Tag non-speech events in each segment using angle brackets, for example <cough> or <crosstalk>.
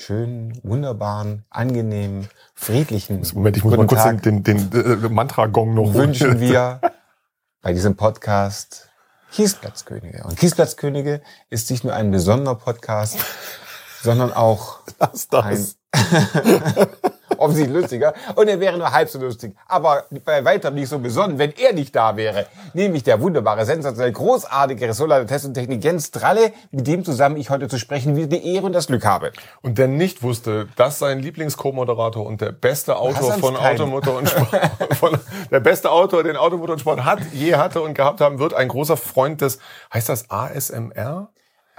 schönen, wunderbaren, angenehmen, friedlichen Moment, ich muss mal kurz Tag den, den, den äh, Mantra-Gong noch wünschen <laughs> wir bei diesem Podcast Kiesplatzkönige. Und Kiesplatzkönige ist nicht nur ein besonderer Podcast, sondern auch das, das. ein <laughs> offensichtlich lustiger. Und er wäre nur halb so lustig. Aber bei weitem nicht so besonnen, wenn er nicht da wäre. Nämlich der wunderbare, sensationell großartige Ressortleiter Test und Technik Jens Dralle, mit dem zusammen ich heute zu sprechen wieder die Ehre und das Glück habe. Und der nicht wusste, dass sein Lieblings-Co-Moderator und der beste Autor von Automotor und Sport, <laughs> von, der beste Autor, den Automotor und Sport hat, je hatte und gehabt haben wird, ein großer Freund des, heißt das ASMR?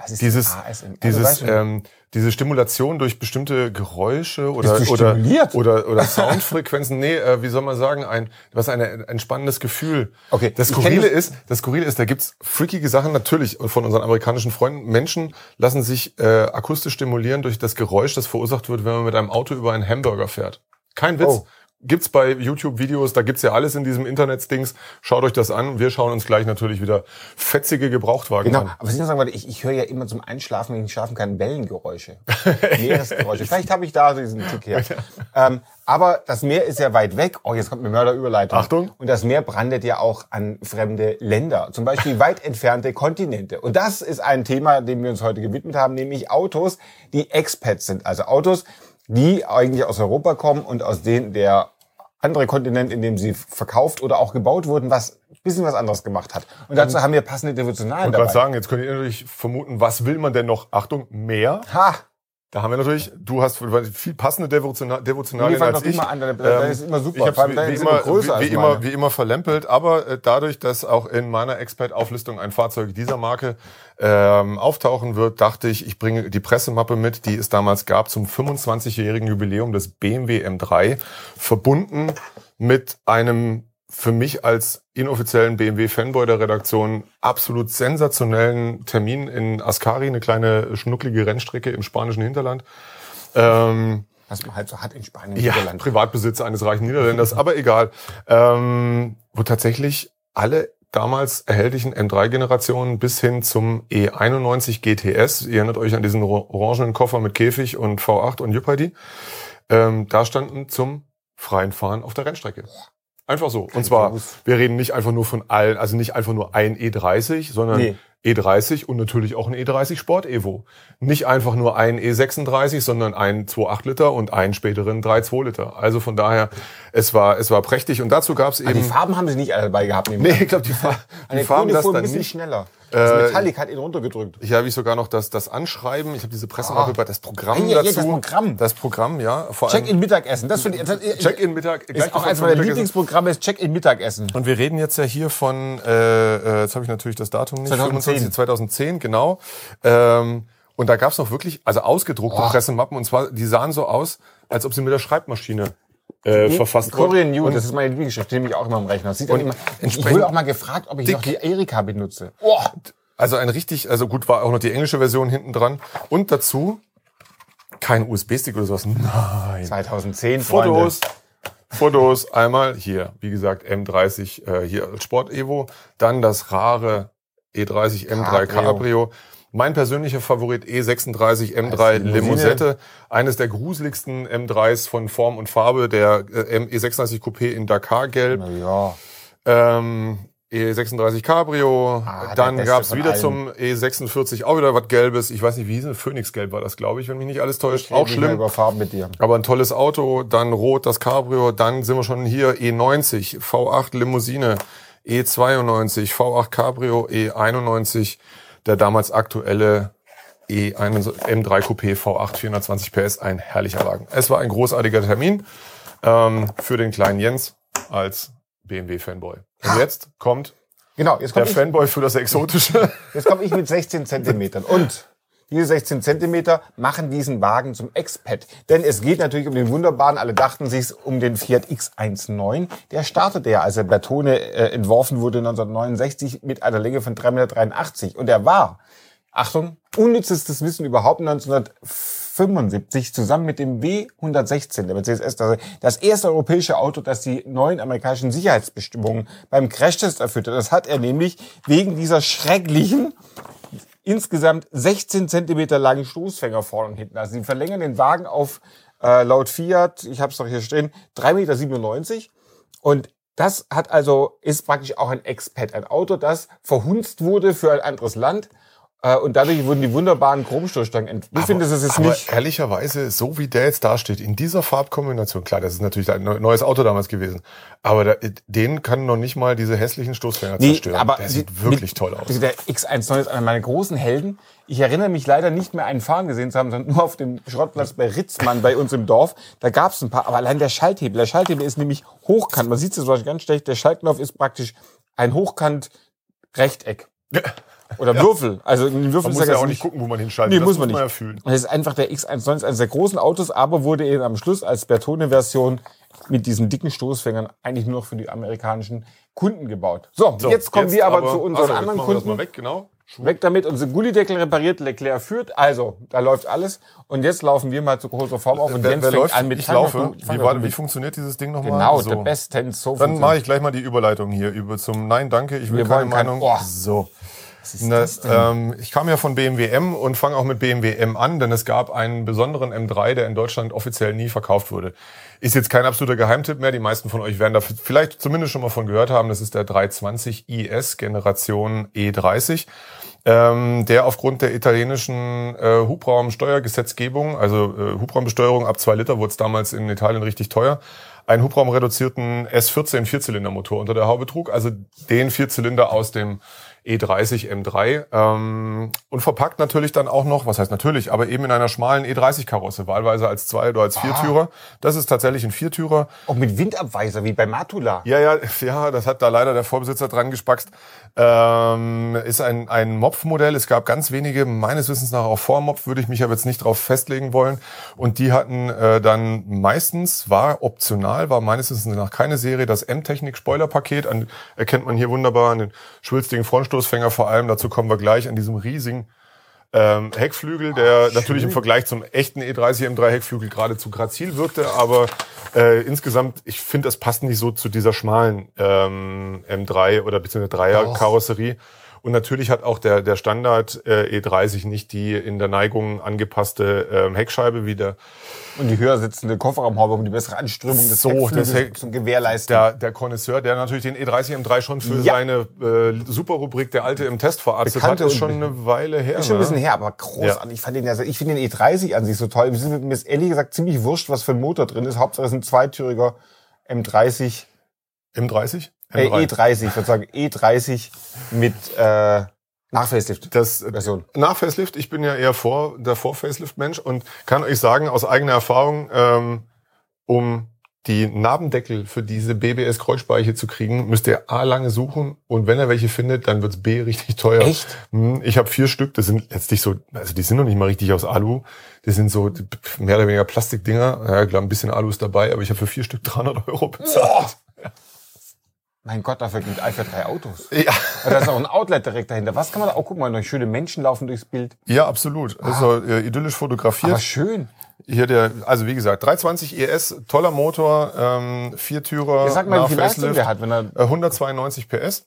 Dieses, ASMR? dieses, ähm, diese Stimulation durch bestimmte Geräusche oder oder, oder oder <laughs> Soundfrequenzen, nee, äh, wie soll man sagen, ein was ein entspannendes Gefühl. Okay, das Skurrile ist, das Skurrile ist, da gibt's freakige Sachen natürlich von unseren amerikanischen Freunden. Menschen lassen sich äh, akustisch stimulieren durch das Geräusch, das verursacht wird, wenn man mit einem Auto über einen Hamburger fährt. Kein Witz. Oh gibt's bei YouTube-Videos, da gibt's ja alles in diesem Internet-Dings. Schaut euch das an. Wir schauen uns gleich natürlich wieder fetzige Gebrauchtwagen genau. an. Genau, aber was ich noch sagen wollte, ich, ich höre ja immer zum Einschlafen, wenn ich schlafen kann, Wellengeräusche. <laughs> Meeresgeräusche. Vielleicht habe ich da diesen Tick her. <laughs> ähm, aber das Meer ist ja weit weg. Oh, jetzt kommt eine Mörderüberleitung. Achtung. Und das Meer brandet ja auch an fremde Länder. Zum Beispiel weit <laughs> entfernte Kontinente. Und das ist ein Thema, dem wir uns heute gewidmet haben, nämlich Autos, die Expats sind. Also Autos, die eigentlich aus Europa kommen und aus denen der andere Kontinent, in dem sie verkauft oder auch gebaut wurden, was ein bisschen was anderes gemacht hat. Und dazu haben wir passende Devotionalen dabei. Ich wollte sagen, jetzt könnt ihr natürlich vermuten, was will man denn noch? Achtung, mehr? Ha! Da haben wir natürlich, du hast viel passende Devotional, Devotionalien nee, als ich. Mal an, das ähm, ist immer super. Ich wie, wie, immer, größer wie, wie immer, wie immer verlempelt, aber äh, dadurch, dass auch in meiner Expert-Auflistung ein Fahrzeug dieser Marke ähm, auftauchen wird, dachte ich, ich bringe die Pressemappe mit, die es damals gab zum 25-jährigen Jubiläum des BMW M3, verbunden mit einem für mich als inoffiziellen BMW-Fanboy der Redaktion absolut sensationellen Termin in Ascari, eine kleine schnucklige Rennstrecke im spanischen Hinterland. Ähm, Was man halt so hat in Spanien. Ja, Niederland. Privatbesitz eines reichen Niederländers, aber egal. Ähm, wo tatsächlich alle damals erhältlichen M3-Generationen bis hin zum E91 GTS, ihr erinnert euch an diesen orangenen Koffer mit Käfig und V8 und Juppidi, ähm, da standen zum freien Fahren auf der Rennstrecke. Einfach so. Und zwar, wir reden nicht einfach nur von allen, also nicht einfach nur ein E30, sondern nee. E30 und natürlich auch ein E30 Sport Evo. Nicht einfach nur ein E36, sondern ein 2,8 Liter und einen späteren 3,2 Liter. Also von daher, es war, es war prächtig. Und dazu gab es eben... die Farben haben sie nicht alle dabei gehabt. Nee, ich glaube, die, Fa die Farben das dann nicht. schneller. Das äh, Metallic hat ihn runtergedrückt. Hier habe ich sogar noch das, das Anschreiben. Ich habe diese Pressemappe ah. das Programm ja, dazu. Das Programm. Das Programm, ja. Check-in Mittagessen. Das finde ich. Check-in Mittag. Ist auch eines meiner Lieblingsprogramme ist Check-in Mittagessen. Und wir reden jetzt ja hier von. Äh, äh jetzt habe ich natürlich das Datum nicht. 2010. 25, 2010, genau. Ähm, und da gab's noch wirklich, also ausgedruckte oh. Pressemappen. Und zwar, die sahen so aus, als ob sie mit der Schreibmaschine äh, verfasst wurde. Korean News, das ist meine Lieblingsschrift, die nehme ich auch immer am Rechner. sieht und immer, ich wurde auch mal gefragt, ob ich noch die Erika benutze. Oh. Also ein richtig, also gut war auch noch die englische Version hinten dran. Und dazu kein USB-Stick oder sowas. Nein. 2010 Fotos. Freunde. Fotos einmal hier, wie gesagt, M30 äh, hier als Sport Evo, dann das rare E30 M3 Cabrio. Cabrio. Mein persönlicher Favorit E36 M3 Limousette, eines der gruseligsten M3s von Form und Farbe, der äh, E36 Coupé in Dakar Gelb. Ja. Ähm, E36 Cabrio, ah, dann gab's wieder allen. zum E46 auch wieder was Gelbes. Ich weiß nicht, wie hieß es? Phoenixgelb war das, glaube ich, wenn mich nicht alles täuscht. auch schlimm. Über Farben mit dir. Aber ein tolles Auto. Dann Rot das Cabrio. Dann sind wir schon hier E90 V8 Limousine, E92 V8 Cabrio, E91 der damals aktuelle E1 M3 Coupé V8 420 PS. Ein herrlicher Wagen. Es war ein großartiger Termin ähm, für den kleinen Jens als BMW-Fanboy. Und jetzt kommt genau, jetzt kommt der ich, Fanboy für das Exotische. Jetzt komme ich mit 16 Zentimetern. Und diese 16 Zentimeter machen diesen Wagen zum Expat. Denn es geht natürlich um den wunderbaren, alle dachten sich um den Fiat X19. Der startete ja, als er Bertone äh, entworfen wurde 1969 mit einer Länge von 3,83 Meter. Und er war, Achtung, unnützestes Wissen überhaupt 1940 1975 zusammen mit dem W116 der Mercedes S-Klasse das erste europäische Auto, das die neuen amerikanischen Sicherheitsbestimmungen beim Crashtest erfüllte. Das hat er nämlich wegen dieser schrecklichen insgesamt 16 Zentimeter langen Stoßfänger vorne und hinten. Also sie verlängern den Wagen auf äh, laut Fiat, ich habe es doch hier stehen, 3,97 Meter. Und das hat also, ist praktisch auch ein Expat, ein Auto, das verhunzt wurde für ein anderes Land und dadurch wurden die wunderbaren Chromstoßstangen entwickelt. Ich finde, das ist aber nicht. ehrlicherweise, so wie der jetzt dasteht, in dieser Farbkombination, klar, das ist natürlich ein neues Auto damals gewesen, aber da, den kann noch nicht mal diese hässlichen Stoßfänger Nee, zerstören. aber der die- sieht wirklich mit- toll aus. Also der X19 ist einer meiner großen Helden. Ich erinnere mich leider nicht mehr einen fahren gesehen zu haben, sondern nur auf dem Schrottplatz bei Ritzmann bei uns im Dorf. Da gab es ein paar, aber allein der Schalthebel. Der Schalthebel ist nämlich hochkant. Man sieht es wahrscheinlich ganz schlecht. Der Schaltknopf ist praktisch ein hochkant Rechteck. Oder Würfel. Also ein Würfel Man ist muss ja auch nicht gucken, wo man hinschaltet. Nee, das muss man nicht. ja fühlen. Und das ist einfach der X190, eines der großen Autos, aber wurde eben am Schluss als Bertone-Version mit diesen dicken Stoßfängern eigentlich nur noch für die amerikanischen Kunden gebaut. So, So, jetzt kommen wir aber, zu unseren also, jetzt anderen machen wir das Kunden. Mal weg, genau. Weg damit, unser Gullideckel repariert, Leclerc führt, also, da läuft alles. Und jetzt laufen wir mal zu großer Form auf und Wer, Jens wer fängt läuft? an mit ich laufe. Wie, mal war, gut wie funktioniert dieses Ding nochmal? Genau, so. der Best Ten so Dann mache ich gleich mal die Überleitung hier über zum Nein, danke. Ich will Wir keine wollen kein- Meinung. Oh. So. Na, ähm, ich kam ja von BMW M und fange auch mit BMW M an, denn es gab einen besonderen M3, der in Deutschland offiziell nie verkauft wurde. Ist jetzt kein absoluter Geheimtipp mehr. Die meisten von euch werden da vielleicht zumindest schon mal von gehört haben. Das ist der 320 IS Generation E30. Ähm, der aufgrund der italienischen äh, Hubraumsteuergesetzgebung, also äh, Hubraumbesteuerung ab zwei Liter, wurde es damals in Italien richtig teuer, einen hubraumreduzierten S14 Vierzylindermotor unter der Haube trug, also den Vierzylinder aus dem E30 M3 ähm, und verpackt natürlich dann auch noch, was heißt natürlich, aber eben in einer schmalen E30-Karosse, wahlweise als Zwei- oder als Viertürer. Das ist tatsächlich ein Viertürer. Auch mit Windabweiser, wie bei Matula. Ja, ja, <laughs> ja, das hat da leider der Vorbesitzer dran gespackst. Ähm, ist ein, ein Mopf-Modell. Es gab ganz wenige, meines Wissens nach auch vor Mopf, würde ich mich aber jetzt nicht drauf festlegen wollen. Und die hatten äh, dann meistens, war optional, war meines Wissens nach keine Serie, das M-Technik-Spoiler-Paket. Erkennt man hier wunderbar an den schwülstigen Frontstoßfänger vor allem. Dazu kommen wir gleich an diesem riesigen ähm, Heckflügel, der natürlich im Vergleich zum echten E E30 M3 Heckflügel geradezu grazil wirkte, aber äh, insgesamt, ich finde, das passt nicht so zu dieser schmalen ähm, M3 oder beziehungsweise Dreier Doch. Und natürlich hat auch der, der Standard äh, E30 nicht die in der Neigung angepasste ähm, Heckscheibe wie der, Und die höher sitzende Kofferraumhaube, um die bessere Anströmung des So, Heckflügels Heck- zu gewährleisten. der, der Connoisseur, der natürlich den E30 M3 schon für Ja. seine äh, Superrubrik der alte im Test verarztet Bekannte hat, ist schon eine Weile her. Ist schon ein ne? bisschen her, aber großartig. Ich fand den ja, ich finde den E30 an sich so toll. Mir ist ehrlich gesagt ziemlich wurscht, was für ein Motor drin ist. Hauptsache es ist ein zweitüriger M30, M30? Äh, M3. E30, ich würde sagen E30 mit äh, Nachfacelift. Das Version. nach Facelift, ich bin ja eher vor der Vor-Facelift-Mensch und kann euch sagen, aus eigener Erfahrung, ähm, um die Nabendeckel für diese BBS-Kreuzspeiche zu kriegen, müsst ihr A lange suchen und wenn er welche findet, dann wird's B richtig teuer. Echt? Hm, Ich habe vier Stück, das sind letztlich so, also die sind noch nicht mal richtig aus Alu, das sind so mehr oder weniger Plastikdinger, ja klar, ein bisschen Alu ist dabei, aber ich habe für vier Stück 300 Euro bezahlt. Mein Gott, dafür gibt Alpha drei Autos. Ja. Da ist auch ein Outlet direkt dahinter. Was kann man da? Oh, guck mal, noch schöne Menschen laufen durchs Bild. ja, absolut. Also äh, idyllisch fotografiert. Aber schön. Hier der, also wie gesagt, 320 ES, toller Motor, ähm, Viertürer. Ja, sag mal, wie viel Leistung der hat, wenn er äh, 192 PS.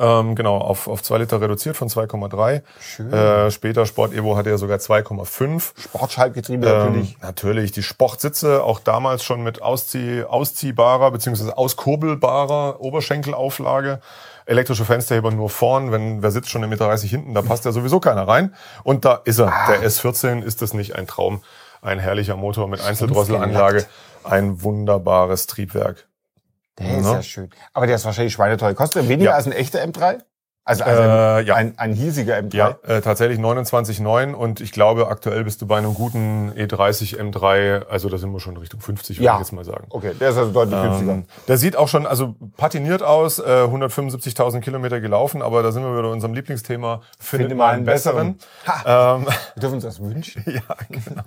Ähm, genau, auf, auf 2 Liter reduziert von 2,3. Schön. Äh, später Sport Evo hatte er sogar 2,5. Sportschaltgetriebe Ähm, natürlich. natürlich. Die Sportsitze, auch damals schon mit Auszieh, ausziehbarer bzw. auskurbelbarer Oberschenkelauflage. Elektrische Fensterheber nur vorn, wenn wer sitzt schon im Meter 30 hinten, da passt ja sowieso keiner rein. Und da ist er. Ah. Der S14 ist das nicht ein Traum. Ein herrlicher Motor mit Einzeldrosselanlage. Ein wunderbares Triebwerk. Der ist ne? ja schön. Aber der ist wahrscheinlich schweineteuer. Kostet er weniger Ja. als ein echter M3? Also, also Äh, ja. ein, ein hiesiger M3? Ja, äh, tatsächlich 29,9 und ich glaube, aktuell bist du bei einem guten E E30 M3, also da sind wir schon Richtung 50, würde Ja. ich jetzt mal sagen. Okay, der ist also deutlich günstiger. Ähm, der sieht auch schon, also patiniert aus, äh, 175.000 Kilometer gelaufen, aber da sind wir wieder bei unserem Lieblingsthema. Finde, mal einen besseren. Ähm, <laughs> Wir dürfen uns das wünschen. <laughs> ja, genau.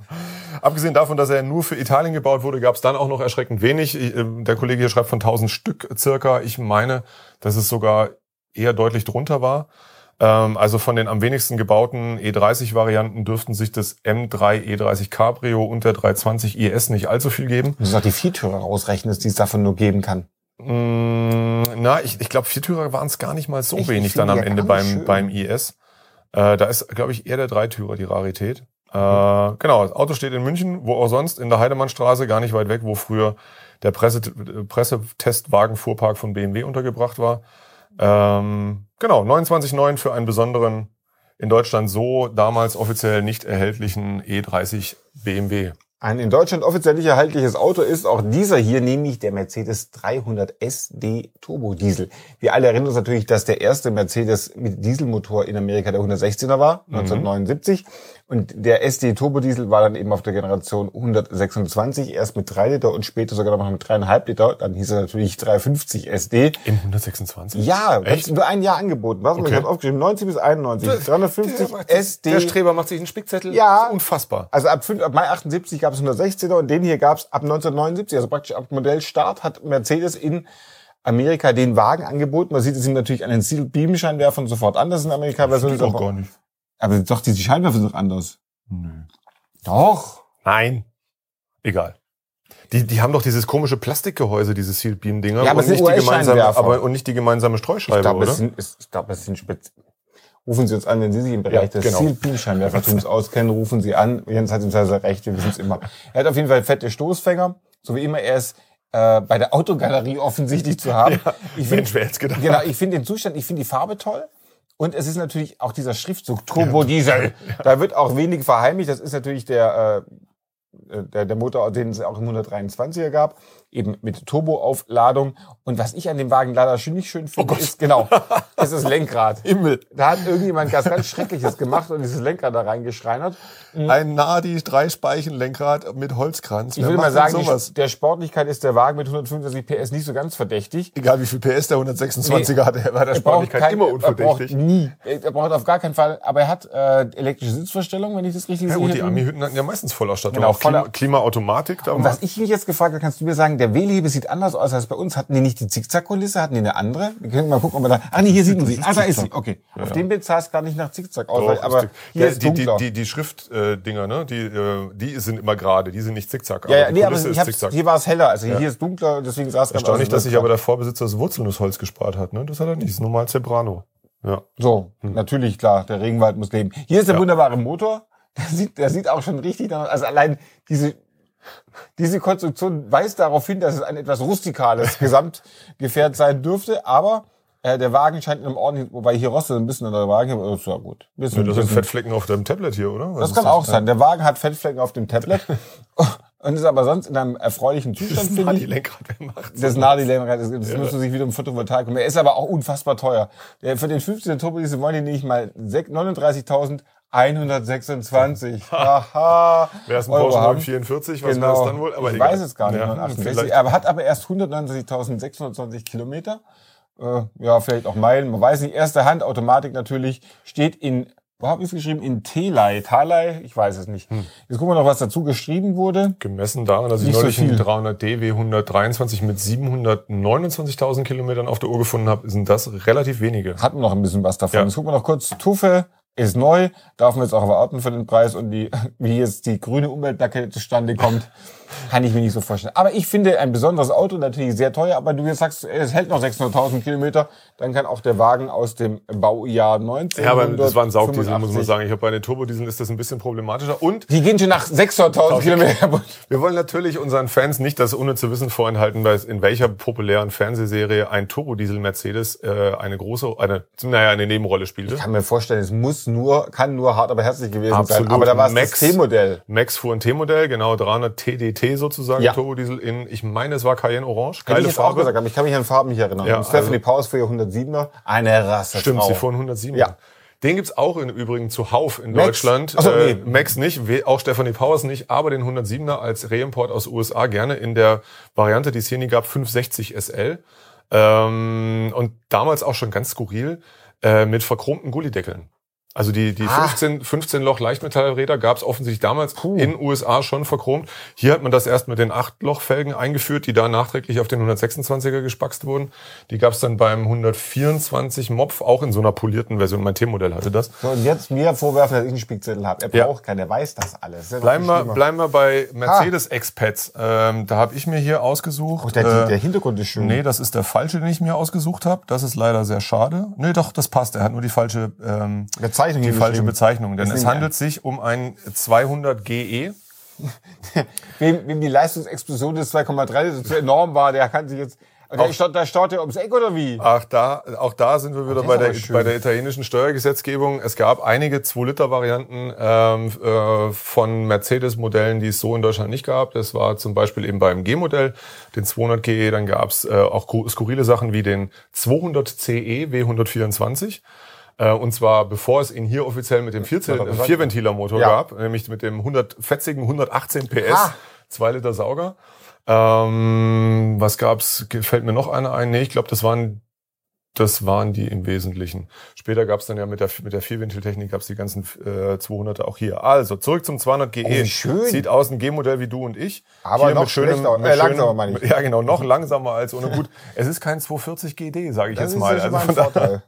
Abgesehen davon, dass er nur für Italien gebaut wurde, gab es dann auch noch erschreckend wenig. Ich, äh, Der Kollege hier schreibt von 1000 Stück circa. Ich meine, dass es sogar eher deutlich drunter war. Ähm, Also von den am wenigsten gebauten E30-Varianten dürften sich das M3 E30 Cabrio und der 320 IS nicht allzu viel geben. Du auch die Viertürer rausrechnen, die es davon nur geben kann. Mm, na, ich, ich glaube, Viertürer waren es gar nicht mal so Ich- wenig dann am Ende beim, schön. beim IS. Äh, da ist, glaube ich, eher der Dreitürer die Rarität. Äh, genau, das Auto steht in München, wo auch sonst, in der Heidemannstraße, gar nicht weit weg, wo früher der Presse, Pressetestwagenfuhrpark von BMW untergebracht war. Ähm, genau, 29,9 für einen besonderen, in Deutschland so damals offiziell nicht erhältlichen E30 BMW. Ein in Deutschland offiziell nicht erhältliches Auto ist auch dieser hier, nämlich der Mercedes 300 SD Turbo Diesel. Wir alle erinnern uns natürlich, dass der erste Mercedes mit Dieselmotor in Amerika der 116er war, 1979. Und der SD Turbo Diesel war dann eben auf der Generation 126, erst mit 3 Liter und später sogar noch mit 3,5 Liter. Dann hieß er natürlich 350 SD. Im 126? Ja, Echt? nur ein Jahr angeboten. Was? Okay. Ich habe aufgeschrieben, 90 bis 91. 350 SD. Der Streber macht sich einen Spickzettel. Ja. Unfassbar. Also ab, fünf- ab Mai 78 gab es 116er und den hier gab es ab 1979, also praktisch ab Modellstart hat Mercedes in Amerika den Wagen angeboten. Man sieht es ihm natürlich an den Steel Beam Scheinwerfern sofort an, das in Amerika Version ist. Auch gar nicht. Aber doch, die Scheinwerfer sind doch anders. Doch. Nein. Egal. Die, die haben doch dieses komische Plastikgehäuse, diese Sealed Beam Dinger Ja, aber und nicht die gemeinsame, aber und nicht die gemeinsame Ich Streuscheibe, glaube, oder? es sind, ich glaube, es sind spez Rufen Sie uns an, wenn Sie sich im Bereich Ja, des genau. Steel Beam Scheinwerfertums auskennen, rufen Sie an. Jens hat im Zweifel recht, wir wissen es immer. Er hat auf jeden Fall fette Stoßfänger, so wie immer. Er ist äh, bei der Autogalerie offensichtlich zu haben. ich find- Mensch, wer hätte gedacht? Genau, ich finde den Zustand, ich finde die Farbe toll. Und es ist natürlich auch dieser Schriftzug Turbo Diesel. <laughs> Da wird auch wenig verheimlicht. Das ist natürlich der, äh, der, der Motor, den es auch im 123er gab, eben mit Turboaufladung. Und was ich an dem Wagen leider schon nicht schön finde, ist genau, ist das Lenkrad. <laughs> Himmel. Da hat irgendjemand was ganz Schreckliches gemacht und dieses Lenkrad da reingeschreinert. Ein Nadi Dreispeichenlenkrad mit Holzkranz. Ich würde mal sagen, die, der Sportlichkeit ist der Wagen mit 125 PS nicht so ganz verdächtig. Egal wie viel PS der 126er hatte, war der Er Sportlichkeit kein- immer Er braucht unverdächtig. nie. Er braucht auf gar keinen Fall. Aber er hat äh, elektrische Sitzverstellung, wenn ich das richtig Ja, sehe. und die Ami-Hütten hatten ja meistens Vollausstattung. Genau, auch Klima, Klimaautomatik. Da Und was ich mich jetzt gefragt habe, kannst du mir sagen, der Wählhebel sieht anders aus als bei uns. Hatten die nicht die Zickzack-Kulisse? Hatten die eine andere? Wir können mal gucken, ob wir da... Ah, nee, hier sieht man sie. Ah, da ist sie. Okay. Auf dem Bild sah es gar nicht nach Zickzack aus. Doch, aber hier ja, ist die, die, dunkler. die, die Schriftdinger, ne? Die, äh, die sind immer gerade, die sind nicht zickzack. ja, ja, die nee, aber hier war es heller. Also hier ist dunkler, deswegen sah es ganz Erstaunlich, dass sich aber der Vorbesitzer das Wurzelnussholz gespart hat, ne? Das hat er nicht. Das ist normal Zebrano. Ja. So, natürlich, klar, der Regenwald muss leben. Hier ist der Ja. wunderbare Motor. Der sieht, der sieht auch schon richtig also allein diese, diese Konstruktion weist darauf hin, dass es ein etwas rustikales <laughs> Gesamtgefährt sein dürfte, aber äh, der Wagen scheint in einem ordentlichen, wobei hier rostet ein bisschen an der Wagen, aber ist ja gut. Bisschen, ja, das bisschen. sind Fettflecken auf deinem Tablet hier, oder? Was das kann das? auch sein. Der Wagen hat Fettflecken auf dem Tablet <laughs> und ist aber sonst in einem erfreulichen Zustand. Das ist ein Nadi-Lenkrad, wer macht Das Nadi-Lenkrad, das, das ja. müssen sich wieder um Photovoltaik Er ist aber auch unfassbar teuer. Der, für den 15er Turbo, diese wollen die nicht mal 39.000 126. Haha. Wer ist ein Porsche 944, was genau. wäre das dann wohl? Aber ich egal. weiß es gar nicht. Ja, 168. Hm, aber hat aber erst 199.620 Kilometer. Äh, ja, vielleicht auch Meilen. Man weiß nicht. Erste Hand, Automatik natürlich, steht in, wo habe ich es geschrieben? In Telei. Talei? Ich weiß es nicht. Hm. Jetzt gucken wir noch, was dazu geschrieben wurde. Gemessen daran, dass nicht ich neulich so einen 300 DW 123 mit 729.000 Kilometern auf der Uhr gefunden habe, sind das relativ wenige. Hatten noch ein bisschen was davon. Ja. Jetzt gucken wir noch kurz. Tuffe ist neu. Darf man jetzt auch erwarten für den Preis und die, <laughs> wie jetzt die grüne Umweltplakette zustande kommt, <laughs> kann ich mir nicht so vorstellen. Aber ich finde ein besonderes Auto natürlich sehr teuer. Aber du jetzt sagst, es hält noch 600.000 Kilometer, dann kann auch der Wagen aus dem Baujahr 19. Ja, aber das war ein Saugdiesel, muss man sagen. Ich habe bei den Turbodieseln ist das ein bisschen problematischer. Und Die gehen schon nach 600.000 Kilometer. wir wollen natürlich unseren Fans nicht das unnütze Wissen vorenthalten, weil in welcher populären Fernsehserie ein Turbodiesel Mercedes äh, eine große, eine, naja, eine Nebenrolle spielte. Ich kann mir vorstellen, es muss nur, kann nur hart, aber herzlich gewesen Absolut. sein. Aber da war es das Max- T-Modell. Max fuhr ein T-Modell, genau 300 TDT sozusagen, Ja. Turbodiesel in, ich meine, es war Cayenne Orange, Hätte ich geile jetzt auch Farbe. gesagt, aber ich kann mich an Farben nicht erinnern. Ja, Stephanie also- Powers für ihr 107er. Eine Rasse. Stimmt, Frau. sie fuhren 107. Ja. Den gibt's auch im Übrigen zuhauf in Max? Deutschland. Ach so, äh, nee. Max nicht, auch Stephanie Powers nicht, aber den 107er als Reimport aus USA gerne in der Variante, die es hier nie gab, 560 SL. Ähm, und damals auch schon ganz skurril äh, mit verchromten Gullideckeln. Also die, die Ah. 15, 15 Loch Leichtmetallräder gab es offensichtlich damals Puh. in USA schon verchromt. Hier hat man das erst mit den 8-Loch-Felgen eingeführt, die da nachträglich auf den 126er gespackst wurden. Die gab es dann beim 124 Mopf auch in so einer polierten Version. Mein T-Modell hatte das. So, und jetzt mir vorwerfen, dass ich einen Spickzettel habe. Er Ja. braucht keinen, er weiß das alles. Das Bleiben wir, bleiben wir bei Mercedes Expats. Ähm, da habe ich mir hier ausgesucht. Oh, der, äh, der Hintergrund ist schön. Nee, das ist der falsche, den ich mir ausgesucht habe. Das ist leider sehr schade. Nee, doch, das passt. Er hat nur die falsche ähm, Bezeichnung die falsche. Bezeichnung, denn es handelt sich um ein 200 GE. <laughs> Wem, wem die Leistungsexplosion des 2,3 so enorm war, der kann sich jetzt. Der Auch- staut, da staut der ums Eck oder wie? Ach, da, auch da sind wir wieder bei der, bei der italienischen Steuergesetzgebung. Es gab einige 2-Liter-Varianten ähm, äh, von Mercedes-Modellen, die es so in Deutschland nicht gab. Das war zum Beispiel eben beim G-Modell, den 200 GE. Dann gab es äh, auch ku- skurrile Sachen wie den 200 CE W124. Äh, und zwar bevor es ihn hier offiziell mit dem das Vierventiler-Motor Ja. gab, nämlich mit dem 100 fetzigen 118 PS, Ha! 2 Liter Sauger. Ähm, was gab's? Fällt mir noch einer ein? Nee, ich glaube, das waren das waren die im Wesentlichen. Später gab's dann ja mit der mit der Vierventiltechnik gab's die ganzen äh, 200er auch hier. Also zurück zum 200 GE. Oh, schön. Sieht aus ein G-Modell wie du und ich. Aber Hier noch mit schönem, schlechter, mit äh, langsamer meine ich. Ja, genau, noch langsamer als ohne gut. Es ist kein 240 GD, sage ich Das jetzt ist mal. ja schon mal ein von daher- Vorteil.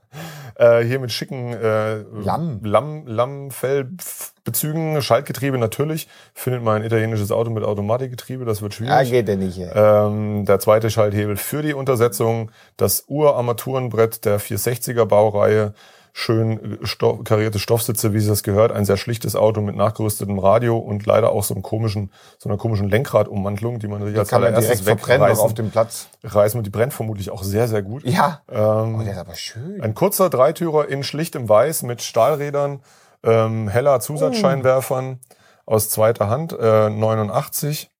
Äh, hier mit schicken äh, Lamm. Lamm, Lammfellbezügen, Schaltgetriebe natürlich. Findet man ein italienisches Auto mit Automatikgetriebe, das wird Ja, schwierig. geht der nicht. ey. Ähm, der zweite Schalthebel für die Untersetzung, das Urarmaturenbrett der 460er Baureihe, schön sto karierte Stoffsitze, wie es das gehört, ein sehr schlichtes Auto mit nachgerüstetem Radio und leider auch so einem komischen, so einer komischen Lenkradummantelung, die man sich als Kann man allererstes direkt verbrennen auf dem Platz. reißen und die brennt vermutlich auch sehr, sehr gut. Ja. Ähm, Oh, der ist aber schön. ein kurzer Dreitürer in schlichtem Weiß mit Stahlrädern, ähm, heller Zusatzscheinwerfern aus zweiter Hand, äh, 89.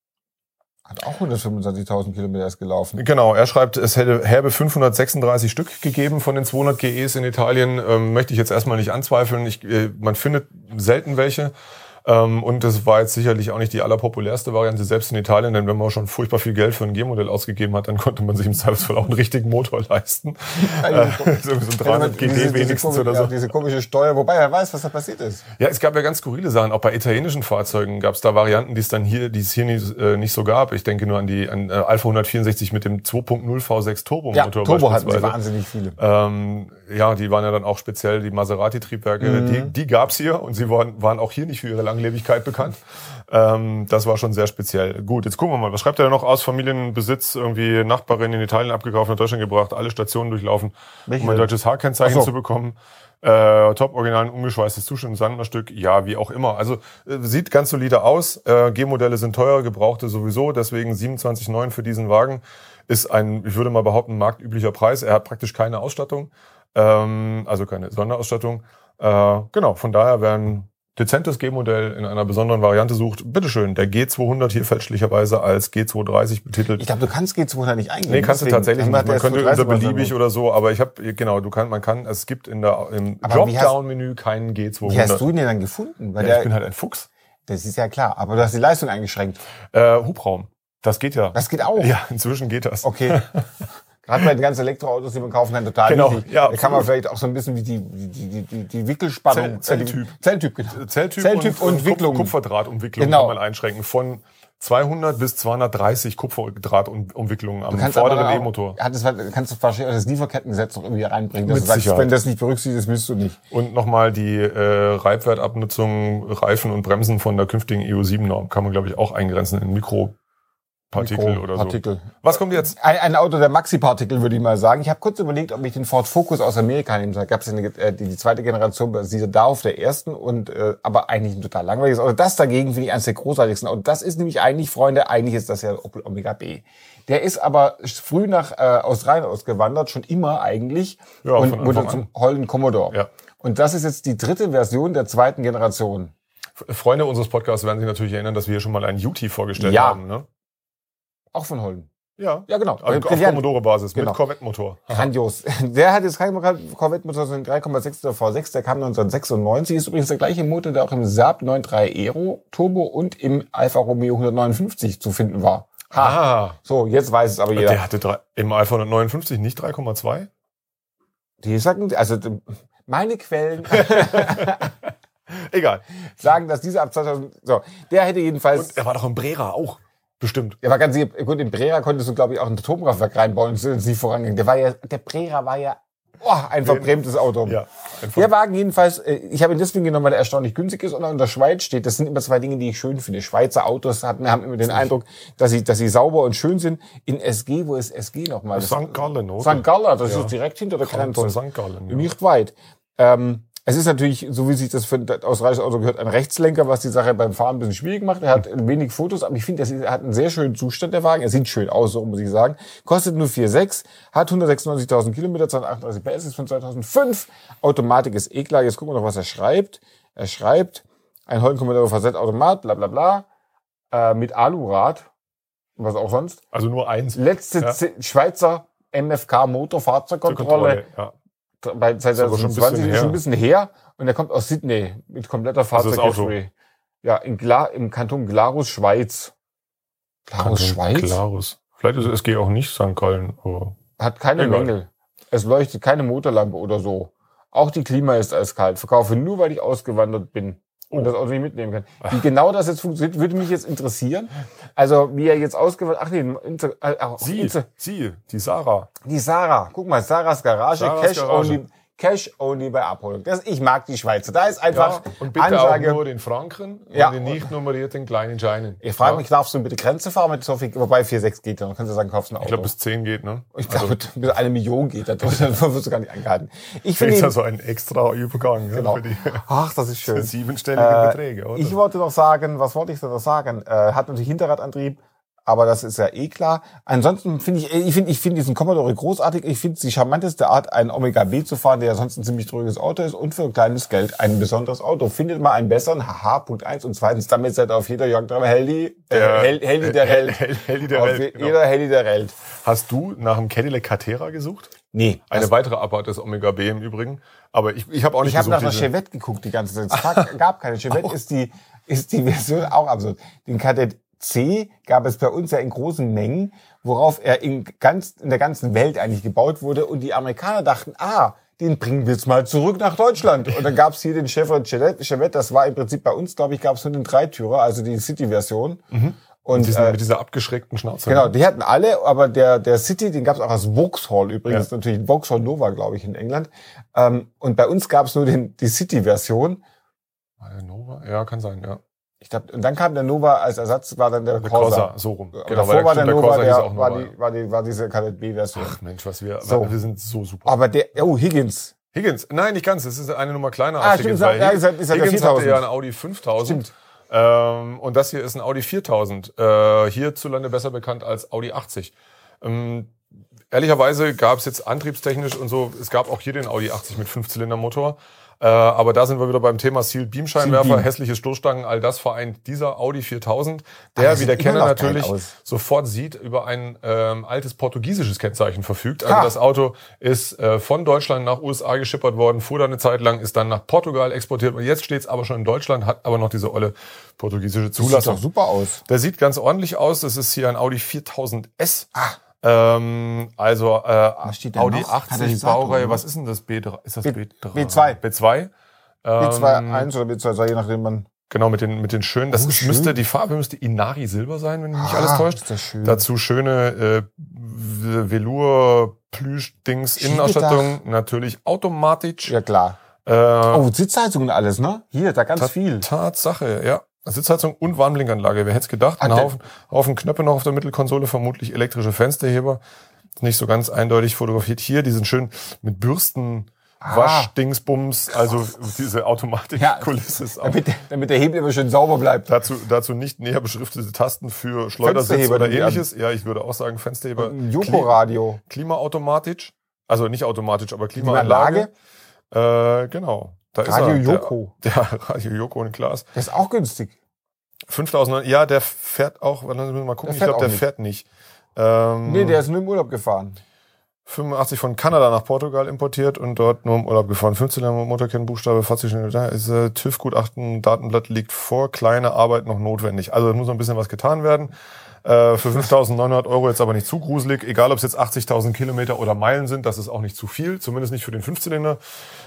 Hat auch 125.000 Kilometer erst gelaufen. Genau, er schreibt, es hätte herbe 536 Stück gegeben von den 200 GEs in Italien. Ähm, möchte ich jetzt erstmal nicht anzweifeln. Ich, äh, man findet selten welche. Ähm, und das war jetzt sicherlich auch nicht die allerpopulärste Variante, selbst in Italien, denn wenn man schon furchtbar viel Geld für ein G-Modell ausgegeben hat, dann konnte man sich im Zweifelsfall auch einen richtigen Motor leisten. Äh, <laughs> so so ein 300 GD diese, wenigstens diese, oder ja, so. diese komische Steuer, wobei er weiß, was da passiert ist. Ja, es gab ja ganz skurrile Sachen. Auch bei italienischen Fahrzeugen gab es da Varianten, die es dann hier, die es hier nicht, äh, nicht so gab. Ich denke nur an die an äh, Alpha 164 mit dem 2.0 V6 Turbo Ja, Turbo hatten sie wahnsinnig viele. Ähm, ja, die waren ja dann auch speziell die Maserati-Triebwerke. Mhm. Die, die gab's hier und sie waren, waren auch hier nicht für ihre Langlebigkeit bekannt. Ähm, das war schon sehr speziell. Gut, jetzt gucken wir mal. Was schreibt er denn noch aus? Familienbesitz, irgendwie Nachbarin in Italien abgekauft, nach Deutschland gebracht, alle Stationen durchlaufen, Welche um ein deutsches H-Kennzeichen Ach so. zu bekommen. Äh, top original, ungeschweißtes Zustand, Sandnerstück, ja, wie auch immer. Also äh, sieht ganz solide aus. Äh, G-Modelle sind teuer, gebrauchte sowieso, deswegen 27,9 für diesen Wagen ist ein, ich würde mal behaupten, marktüblicher Preis. Er hat praktisch keine Ausstattung, ähm, also keine Sonderausstattung. Äh, genau, von daher, wer ein dezentes G-Modell in einer besonderen Variante sucht, bitteschön, der G200 hier fälschlicherweise als G230 betitelt. Ich glaube, du kannst G200 nicht eingeben. Nee, kannst du tatsächlich nicht. Man könnte S230 unter beliebig oder so, aber ich habe genau, du kann, man kann, es gibt in der im Dropdown-Menü keinen G200. Wie hast du ihn denn dann gefunden? Weil ja, ich der, bin halt ein Fuchs. das ist ja klar, aber du hast die Leistung eingeschränkt. Äh, Hubraum, das geht ja. Das geht auch. ja, inzwischen geht das. Okay. <laughs> Gerade bei den ganzen Elektroautos, die man kaufen kann, total Genau, wichtig. ja, da kann man vielleicht auch so ein bisschen wie die, die, die, die, Wickelspannung. Zell- äh, Zelltyp. Zelltyp, genau. Zelltyp, Zelltyp und, Kupf- Wicklung. Kupferdrahtumwicklung Genau. kann man einschränken von 200 bis 230 Kupferdrahtumwicklungen am vorderen E-Motor. Kannst du wahrscheinlich auch das Lieferkettengesetz noch irgendwie reinbringen. Dass Mit du sagst, Sicherheit. wenn das nicht berücksichtigt ist, du nicht. Und nochmal die äh, Reibwertabnutzung, Reifen und Bremsen von der künftigen EU7-Norm kann man, glaube ich, auch eingrenzen in Mikropartikel oder so. Partikel. Was kommt jetzt? Ein, ein Auto der Maxi-Partikel, würde ich mal sagen. Ich habe kurz überlegt, ob ich den Ford Focus aus Amerika nehme. Da gab es äh, die, die zweite Generation basiert da auf der ersten und äh, aber eigentlich ein total langweiliges Auto. Das dagegen finde ich eines der großartigsten Autos. Das ist nämlich eigentlich, Freunde, eigentlich ist das ja Opel Omega B. Der ist aber früh nach äh, Australien ausgewandert, schon immer eigentlich Ja, und wurde zum Holden Commodore. Ja. Und das ist jetzt die dritte Version der zweiten Generation. Freunde unseres Podcasts werden sich natürlich erinnern, dass wir hier schon mal einen Yuti vorgestellt Ja. haben. Ne? Auch von Holden. Ja. Ja, genau. Auf, auf. Commodore-Basis Genau. mit Corvette-Motor. <laughs> Grandios. Der hat jetzt keinen Corvette-Motor, sondern 3,6 V6. Der kam 1996. Ist übrigens der gleiche Motor, der auch im Saab 9.3 Aero Turbo und im Alfa Romeo 159 zu finden war. Ha. Ah, So, jetzt weiß es aber jeder. der hatte drei, im Alpha 159 nicht 3,2? Die sagen, also meine Quellen <laughs> Egal. sagen, dass dieser ab 2000, so, der hätte jedenfalls, Und er war doch im Brera auch. Bestimmt. der war ganz sicher, gut, im Brera konntest du, glaube ich, auch ein Atomkraftwerk reinbauen, das ist nicht vorangegangen. Der war ja, der Brera war ja, oh, ein verbrämtes Auto. Ja. Der Wagen jedenfalls, äh, ich habe ihn deswegen genommen, weil er erstaunlich günstig ist und auch in der Schweiz steht. Das sind immer zwei Dinge, die ich schön finde. Schweizer Autos hatten, haben immer den Eindruck, dass sie, dass sie sauber und schön sind. In SG, wo ist SG nochmal? St. Gallen, oder? St. Gallen, das Ja. ist direkt hinter der Kanton. St. Gallen, ja. Nicht weit. Ähm, Es ist natürlich, so wie sich das für ein australisches Auto gehört, ein Rechtslenker, was die Sache beim Fahren ein bisschen schwierig macht. Er hat wenig Fotos, aber ich finde, er hat einen sehr schönen Zustand, der Wagen. Er sieht schön aus, so muss ich sagen. Kostet nur 4,6, hat 196.000 Kilometer, 238 PS, ist von 2005. Automatik ist eh klar. Jetzt gucken wir noch, was er schreibt. Er schreibt, ein Hollenkommodore Facette-Automat, bla bla bla, äh, mit Alurad, was auch sonst. Also nur eins. Letzte Ja. Schweizer MFK Motorfahrzeugkontrolle ja. Bei seit Ist aber schon ein 2020 bisschen ist schon ein her. bisschen her und er kommt aus Sydney mit kompletter Also. Fahrzeughistory. Ja, in Gla im Kanton Glarus, Schweiz. Glarus, Schweiz? Klarus. Vielleicht ist SG auch nicht St. Gallen, aber Hat keine Egal. Mängel. Es leuchtet keine Motorlampe oder so. Auch die Klima ist eiskalt. Verkaufe nur, weil ich ausgewandert bin und das Auto nicht mitnehmen kann. Wie genau das jetzt funktioniert, würde mich jetzt interessieren. Also, wie er jetzt ausgewandert, ach nee, Insta, äh, auch sie, Insta, sie, die Sarah. die Sarah. Guck mal, Sarahs Garage, Sarahs Cash Garage. only, Cash only bei Abholung. Das, ich mag die Schweizer. Da ist einfach Ja, und bitte Ansage. auch nur den Franken Ja. und den nicht nummerierten kleinen Scheinen. Ich frage ja. mich, darfst du bitte Grenze fahren mit so viel, wobei 4,6 geht ja, dann kannst du sagen, kaufst ein Auto. Ich glaube, bis 10 geht, ne? ich glaube, bis eine Million geht, <laughs> dann wirst du gar nicht angehalten. Ich finde ist ja so ein extra Übergang genau. für die Ach, das ist <laughs> schön. siebenstelligen Äh, Beträge, oder? Ich wollte noch sagen, was wollte ich denn noch sagen? Äh, hat natürlich Hinterradantrieb, aber das ist ja eh klar. Ansonsten finde ich, ich finde, ich finde diesen Commodore großartig. Ich finde es die charmanteste Art, einen Omega B zu fahren, der ja sonst ein ziemlich trüges Auto ist und für kleines Geld ein besonderes Auto. Findet mal einen besseren, haha, Punkt eins. Und zweitens, damit seid ihr auf jeder Jagd dran, Heldi, äh, Der- Hel, Heldi der Hel- Welt. Hel- Heldi der je- genau. Jeder Heldi der Welt. Hast du nach dem Cadillac Catera gesucht? Nee. Eine weitere Abart des Omega B im Übrigen. Aber ich, ich habe auch nicht Ich habe nach einer Chevette geguckt die ganze Zeit. Es gab- gab keine <laughs> Chevette, ist die, ist die Version auch absurd. Den Kadett C gab es bei uns ja in großen Mengen, worauf er in, ganz, in der ganzen Welt eigentlich gebaut wurde. Und die Amerikaner dachten, ah, den bringen wir jetzt mal zurück nach Deutschland. Und dann gab es hier den Chevrolet Chevette. Das war im Prinzip bei uns, glaube ich, gab es nur den Dreitürer, also die City-Version. Und mit, diesen, äh, mit dieser abgeschrägten Schnauze. Genau, die hatten alle, aber der, der City, den gab es auch als Vauxhall übrigens, Ja. natürlich Vauxhall Nova, glaube ich, in England. Ähm, und bei uns gab es nur den, die City-Version. Nova? Ja, kann sein, ja. Ich glaub, und dann kam der Nova als Ersatz, war dann der, Der Corsa. Corsa, so rum. Genau, davor war der stimmt, Nova, der, auch war, Nova. die, war, die, war diese Kadett B-Version. Ach Mensch, was wir, So. wir sind so super. Aber der, oh, Higgins. Higgins, nein, nicht ganz, es ist eine Nummer kleiner Ah, als stimmt, Higgins. weil ja, ist ja- ist der Higgins hatte 4000. ja ein Audi 5000. Stimmt. Ähm, und das hier ist ein Audi 4000. Äh, hierzulande besser bekannt als Audi 80. Ähm, ehrlicherweise gab es jetzt antriebstechnisch und so, es gab auch hier den Audi 80 mit Fünfzylindermotor. Äh, aber da sind wir wieder beim Thema Seal Beamscheinwerfer, Beam. hässliche Stoßstangen, all das vereint dieser Audi 4000, Ah, der, wie der Kenner natürlich sofort sieht, über ein ähm, altes portugiesisches Kennzeichen verfügt. Also Ha. das Auto ist äh, von Deutschland nach USA geschippert worden, fuhr da eine Zeit lang, ist dann nach Portugal exportiert und jetzt steht es aber schon in Deutschland, hat aber noch diese olle portugiesische Das sieht Zulassung. doch super aus. Der sieht ganz ordentlich aus. Das ist hier ein Audi 4000S. Ah. Ähm, also äh, Audi noch? Hat er 80 die Saturn, Baureihe. Was ist denn das B3? Ist das B- B3? B2. B2. B2 Ähm, 1 oder B2 je nachdem man. Genau, mit den, mit den schönen, das Oh, ist, schön. müsste, die Farbe müsste Inari Silber sein, wenn mich nicht Ah, alles täuscht. ist das schön. Dazu schöne äh, Velour Plüsch-Dings, Schiebedach. Innenausstattung, natürlich automatisch. Ja klar. Äh, Oh, Sitzheizung und alles, ne? Hier, da ganz viel. Tatsache, ja. Sitzheizung und Warnblinkanlage. Wer hätte es gedacht? Ein Haufen, Haufen Knöpfe noch auf der Mittelkonsole, vermutlich elektrische Fensterheber. Nicht so ganz eindeutig fotografiert hier. Die sind schön mit Bürsten, Ah. Waschdingsbums, also <laughs> diese Automatikkulisse auch. Damit, damit der Hebel immer schön sauber bleibt. Dazu, dazu nicht näher beschriftete Tasten für Schleudersitz oder ähnliches. Ja, ich würde auch sagen Fensterheber. Joko-Radio. Klimaautomatisch. Also nicht automatisch, aber Klimaanlage. Äh, genau. Da Radio ist er. Joko. <laughs> Der, der Radio Joko und Glas. Das ist auch günstig. 5000, ja, der fährt auch, müssen wir mal gucken, Der ich glaube, der nicht. fährt nicht. Ähm, Nee, der ist nur im Urlaub gefahren. 85 von Kanada nach Portugal importiert und dort nur im Urlaub gefahren. 15 Motorkennbuchstabe, Fahrzeugschein, da ist äh, TÜV-Gutachten, Datenblatt liegt vor, kleine Arbeit noch notwendig. Also da muss noch ein bisschen was getan werden. Äh, für 5.900 Euro jetzt aber nicht zu gruselig. Egal, ob es jetzt 80.000 Kilometer oder Meilen sind, das ist auch nicht zu viel. Zumindest nicht für den Fünfzylinder.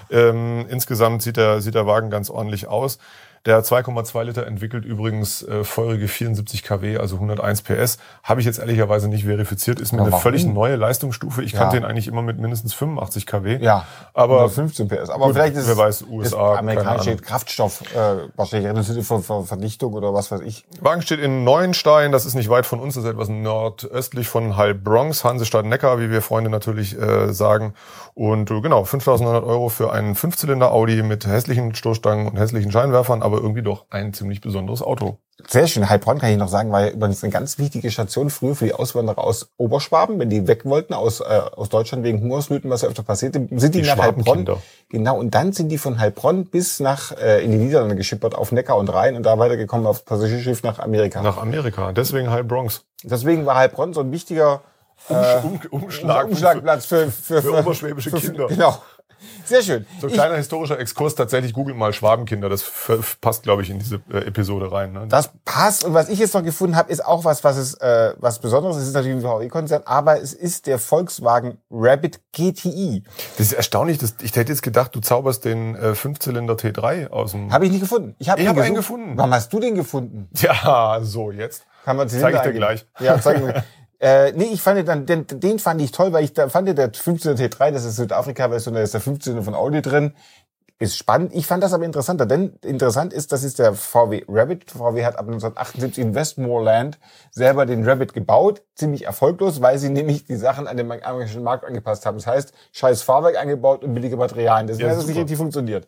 Ähm, insgesamt sieht der, sieht der Wagen ganz ordentlich aus. Der 2,2 Liter entwickelt übrigens äh, feurige 74 kW, also 101 PS. Habe ich jetzt ehrlicherweise nicht verifiziert. Ist mir Aber eine warum? völlig neue Leistungsstufe. Ich Ja. kannte ihn eigentlich immer mit mindestens 85 kW. Ja, Aber 15 PS. Aber gut, vielleicht ist wer weiß, USA, amerikanische keine Kraftstoff, äh, wahrscheinlich reduzierte Ver Ver Verdichtung oder was weiß ich. Wagen steht in Neuenstein, das ist nicht weit von uns, das ist etwas nordöstlich von Heilbronx, Hansestadt Neckar, wie wir Freunde natürlich äh, sagen. Und äh, genau, 5.900 Euro für einen Fünfzylinder Audi mit hässlichen Stoßstangen und hässlichen Scheinwerfern, aber irgendwie doch ein ziemlich besonderes Auto. Sehr schön. Heilbronn kann ich noch sagen, war ja übrigens eine ganz wichtige Station früher für die Auswanderer aus Oberschwaben. Wenn die weg wollten aus, äh, aus Deutschland wegen Hungersnöten, was ja öfter passierte, sind die, Die nach Heilbronn. Genau. Und dann sind die von Heilbronn bis nach, äh, in die Niederlande geschippert, auf Neckar und Rhein und da weitergekommen auf Passagierschiff nach Amerika. Nach Amerika, deswegen Heilbronx. Deswegen war Heilbronn so ein wichtiger Um, um, Umschlag, Umschlagplatz für, für, für oberschwäbische Kinder. Genau. Sehr schön. So ein Ich- kleiner historischer Exkurs, tatsächlich googelt mal Schwabenkinder, das passt, glaube ich, in diese äh, Episode rein. Ne? Das passt. Und was ich jetzt noch gefunden habe, ist auch was, was es äh, was Besonderes ist. Es ist natürlich ein VW-Konzern, aber es ist der Volkswagen Rabbit GTI. Das ist erstaunlich, dass, ich hätte jetzt gedacht, du zauberst den äh, Fünfzylinder T3 aus dem... Habe ich nicht gefunden. Ich habe Ich ihn hab einen gefunden. Warum hast du den gefunden? Ja, so, jetzt. Kann man Zeig ich dir gleich. Ja, zeig mir. <laughs> Äh, nee, ich fand den dann, den, den fand ich toll, weil ich da fand der 15 T3, das ist Südafrika-Version, da ist der 15 von Audi drin. Ist spannend. Ich fand das aber interessanter, denn interessant ist, das ist der VW Rabbit. VW hat ab 1978 in Westmoreland selber den Rabbit gebaut. Ziemlich erfolglos, weil sie nämlich die Sachen an den amerikanischen Markt angepasst haben. Das heißt, scheiß Fahrwerk eingebaut und billige Materialien. Deswegen Ja, hat das nicht richtig funktioniert.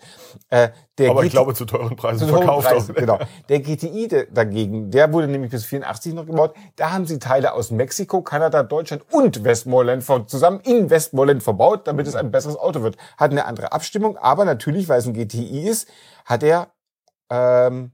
Äh, Aber ich GT glaube, zu teuren Preisen zu hohen verkauft. Preisen, auch. genau. Der GTI de- dagegen, der wurde nämlich bis 84 noch gebaut. Da haben sie Teile aus Mexiko, Kanada, Deutschland und Westmoreland zusammen in Westmoreland verbaut, damit es ein besseres Auto wird. Hat eine andere Abstimmung, aber natürlich, weil es ein GTI ist, hat er ähm,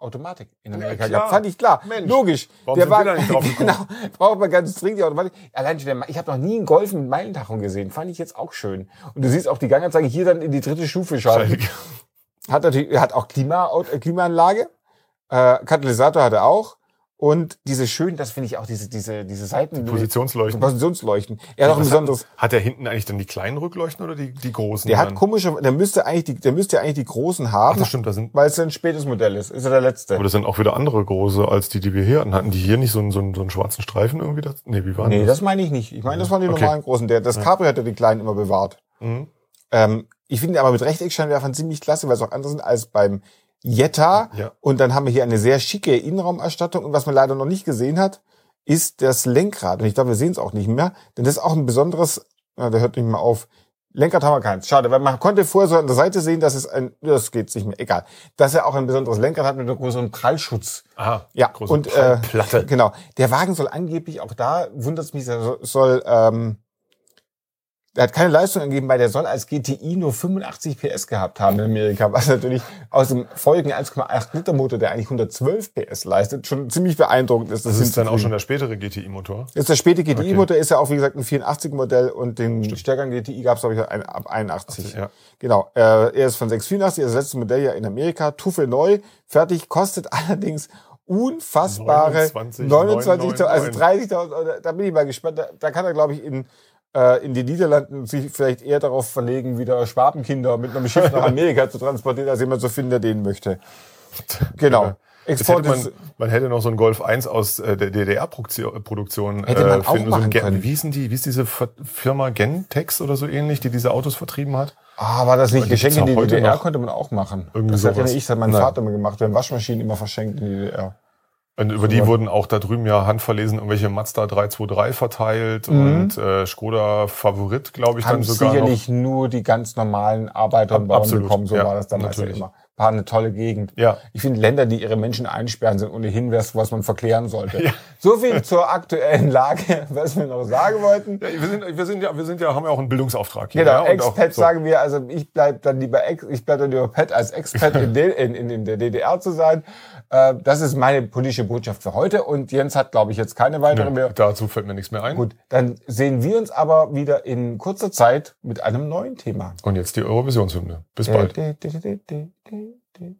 Automatik in Amerika klar. gehabt. Fand ich klar. Mensch, Logisch. warum der war, da nicht drauf <laughs> genau, braucht man ganz dringend die Automatik. Allein schon der, ich habe noch nie einen Golf mit Meilentachung gesehen. Fand ich jetzt auch schön. Und du siehst auch die Ganganzeige hier dann in die dritte Stufe schalten. Hat natürlich, er hat auch Klima, äh, Klimaanlage. Äh, Katalysator hat er auch. Und diese schön, das finde ich auch, diese, diese, diese Seiten. Positionsleuchten. Positionsleuchten. Er hat auch ein besonderes. Hat, hat der hinten eigentlich dann die kleinen Rückleuchten oder die, die großen? Der hat dann? komische, der müsste eigentlich die, der müsste eigentlich die großen haben, Ach, das stimmt, da sind, weil es ein spätes Modell ist. Ist er der letzte? aber das sind auch wieder andere große als die, die wir hier hatten. Hatten die hier nicht so einen, so einen, so einen schwarzen Streifen irgendwie? Das? Nee, wie waren Nee, das? das meine ich nicht. Ich meine, das waren die Okay. normalen großen. Der, das Cabrio hat ja die kleinen immer bewahrt. Mhm. Ähm, ich finde aber mit Rechteckscheinwerfern ziemlich klasse, weil es auch anders sind als beim Jetta. Ja. Und dann haben wir hier eine sehr schicke Innenraumausstattung. Und was man leider noch nicht gesehen hat, ist das Lenkrad. Und ich glaube, wir sehen es auch nicht mehr. Denn das ist auch ein besonderes, na, der hört nicht mehr auf. Lenkrad haben wir keins. Schade, weil man konnte vorher so an der Seite sehen, dass es ein, das geht nicht mehr, egal. Dass er auch ein besonderes Lenkrad hat mit einem größeren Prallschutz. Aha, Ja, große und äh, Platte. genau. Der Wagen soll angeblich auch da, wundert es mich, soll, soll ähm, der hat keine Leistung angegeben, weil der soll als GTI nur 85 PS gehabt haben in Amerika, was natürlich aus dem folgenden 1,8 Liter Motor, der eigentlich 112 PS leistet, schon ziemlich beeindruckend ist. Das ist dann auch schon der spätere GTI-Motor. Ist der späte GTI-Motor, ist ja auch, wie gesagt, ein 84 Modell und den stärkeren GTI gab es, glaube ich, ein, ab 81. Ja. Genau. Äh, er ist von 684, das letzte Modell ja in Amerika, Tuffel neu, fertig, kostet <laughs> allerdings unfassbare 29, 29, also 999. 30.000 Euro. Da bin ich mal gespannt. Da, da kann er, glaube ich, in, äh, in die Niederlanden sich vielleicht eher darauf verlegen, wieder Schwabenkinder mit einem Schiff nach Amerika zu transportieren, als jemand so finden, der den möchte. Genau. Export hätte man, man hätte noch so einen Golf 1 aus äh, der DDR-Produktion Hätte man auch so machen ein Gen- können. Wie hießen die? Wie ist diese Firma Gentex oder so ähnlich, die diese Autos vertrieben hat? Ah, war das nicht gibt's Geschenke in die DDR? Konnte man auch machen. Irgendwie das hat ja sowas. nicht ich, das hat mein Nein. Vater immer gemacht. Wir haben Waschmaschinen immer verschenkt in die DDR. Und über die wurden auch da drüben ja handverlesen irgendwelche Mazda 323 verteilt und äh, Skoda Favorit, glaube ich, Haben dann sogar sicherlich nur die ganz normalen Arbeiter und Ab- absolut, bekommen. So ja, war das ja natürlich. immer. War eine tolle Gegend. Ja. Ich finde, Länder, die ihre Menschen einsperren, sind ohnehin was, was man verklären sollte. So viel zur aktuellen Lage, <laughs> was wir noch sagen wollten. Ja, wir sind, wir sind ja, wir sind ja, haben ja auch einen Bildungsauftrag hier. Genau, ja, Expat so. sagen wir, also ich bleib dann lieber Ex, ich bleib dann lieber Pet als Expat in, in, in, in der DDR zu sein. Äh, das ist meine politische Botschaft für heute und Jens hat, glaube ich, jetzt keine weitere mehr. Nö, dazu fällt mir nichts mehr ein. Gut, dann sehen wir uns aber wieder in kurzer Zeit mit einem neuen Thema. Und jetzt die Eurovisionshymne. Bis bald. do, do,